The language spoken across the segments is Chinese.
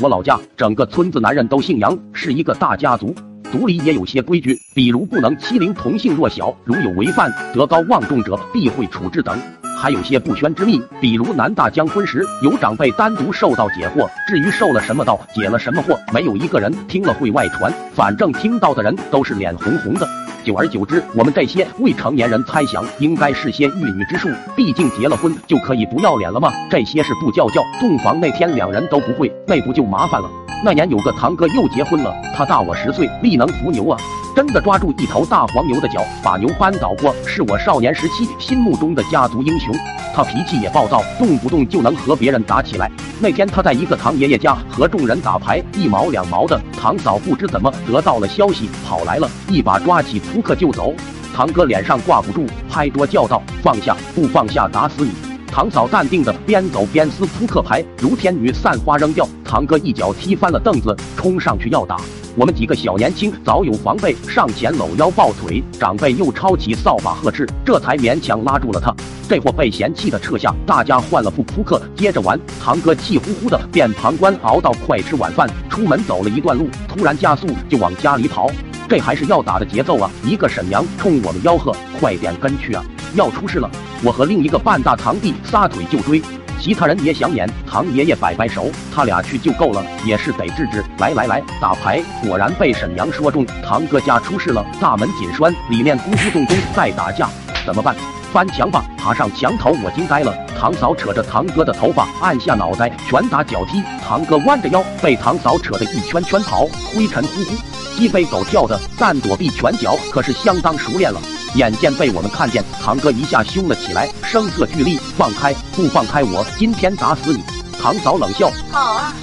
我老家整个村子男人都姓杨，是一个大家族，族里也有些规矩，比如不能欺凌同性弱小，如有违犯，德高望重者必会处置等。还有些不宣之秘，比如男大将婚时，有长辈单独受道解惑。至于受了什么道，解了什么惑，没有一个人听了会外传。反正听到的人都是脸红红的。久而久之，我们这些未成年人猜想，应该是些玉女之术。毕竟结了婚就可以不要脸了吗？这些是不叫叫，洞房那天两人都不会，那不就麻烦了？那年有个堂哥又结婚了，他大我十岁，力能伏牛啊。真的抓住一头大黄牛的脚，把牛扳倒过，是我少年时期心目中的家族英雄。他脾气也暴躁，动不动就能和别人打起来。那天他在一个堂爷爷家和众人打牌，一毛两毛的。堂嫂不知怎么得到了消息，跑来了，一把抓起扑克就走。堂哥脸上挂不住，拍桌叫道：“放下！不放下，打死你！”堂嫂淡定的边走边撕扑克牌，如天女散花扔掉。堂哥一脚踢翻了凳子，冲上去要打。我们几个小年轻早有防备，上前搂腰抱腿，长辈又抄起扫把呵斥，这才勉强拉住了他。这货被嫌弃的撤下，大家换了副扑克接着玩。堂哥气呼呼的变旁观，熬到快吃晚饭，出门走了一段路，突然加速就往家里跑。这还是要打的节奏啊！一个婶娘冲我们吆喝：“快点跟去啊，要出事了！”我和另一个半大堂弟撒腿就追。其他人也想演，唐爷爷摆摆手，他俩去就够了，也是得治治。来来来，打牌！果然被沈阳说中，堂哥家出事了，大门紧栓，里面咕咕咚咚在打架，怎么办？翻墙吧！爬上墙头，我惊呆了。堂嫂扯着堂哥的头发，按下脑袋，拳打脚踢。堂哥弯着腰，被堂嫂扯得一圈圈跑，灰尘呼呼，鸡飞狗跳的，但躲避拳脚可是相当熟练了。眼见被我们看见，堂哥一下凶了起来，声色俱厉：“放开！不放开我，今天打死你！”堂嫂冷笑：“好啊，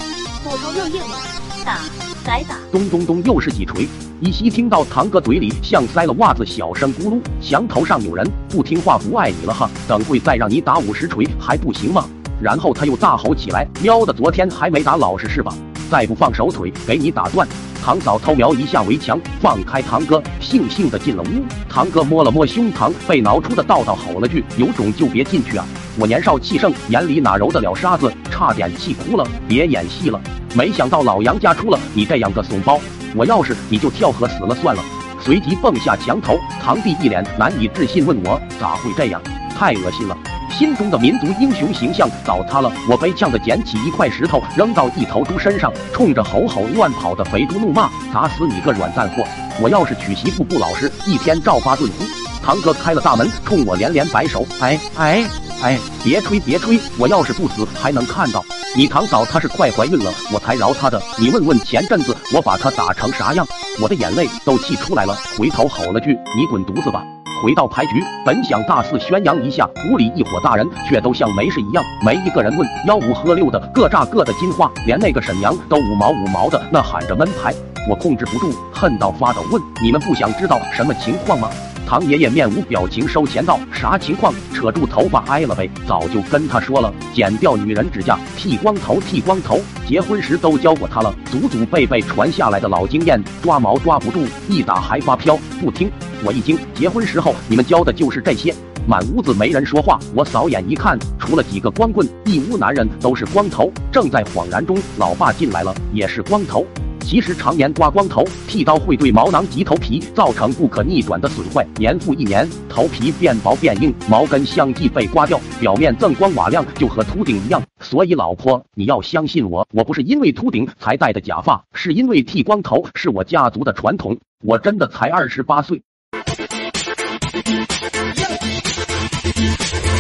骨头又硬了，打，再打！”咚咚咚，又是几锤。依稀听到堂哥嘴里像塞了袜子，小声咕噜：“墙头上有人，不听话不爱你了哈！等会再让你打五十锤还不行吗？”然后他又大吼起来：“喵的，昨天还没打老实是吧？再不放手腿，给你打断！”堂嫂偷瞄一下围墙，放开堂哥，悻悻的进了屋。堂哥摸了摸胸膛，被挠出的道道吼了句：“有种就别进去啊！”我年少气盛，眼里哪揉得了沙子，差点气哭了。别演戏了，没想到老杨家出了你这样个怂包，我要是你就跳河死了算了。随即蹦下墙头，堂弟一脸难以置信问我：“咋会这样？太恶心了！”心中的民族英雄形象倒塌了，我被呛的捡起一块石头扔到一头猪身上，冲着吼吼乱跑的肥猪怒骂：“打死你个软蛋货！我要是娶媳妇不老实，一天照发顿呼！”堂哥开了大门，冲我连连摆手：“哎哎哎，别吹别吹，我要是不死还能看到你堂嫂，她是快怀孕了，我才饶她的。你问问前阵子我把她打成啥样？我的眼泪都气出来了，回头吼了句：你滚犊子吧！”回到牌局，本想大肆宣扬一下，屋里一伙大人却都像没事一样，没一个人问，吆五喝六的，各炸各的金花，连那个沈娘都五毛五毛的那喊着闷牌，我控制不住，恨到发抖，问你们不想知道什么情况吗？唐爷爷面无表情收钱道：“啥情况？扯住头发挨了呗！早就跟他说了，剪掉女人指甲，剃光头，剃光头。结婚时都教过他了，祖祖辈辈传下来的老经验，抓毛抓不住，一打还发飘。不听，我一惊。结婚时候你们教的就是这些。满屋子没人说话，我扫眼一看，除了几个光棍，一屋男人都是光头。正在恍然中，老爸进来了，也是光头。”其实常年刮光头，剃刀会对毛囊及头皮造成不可逆转的损坏，年复一年，头皮变薄变硬，毛根相继被刮掉，表面锃光瓦亮，就和秃顶一样。所以老婆，你要相信我，我不是因为秃顶才戴的假发，是因为剃光头是我家族的传统。我真的才二十八岁。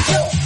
Yo.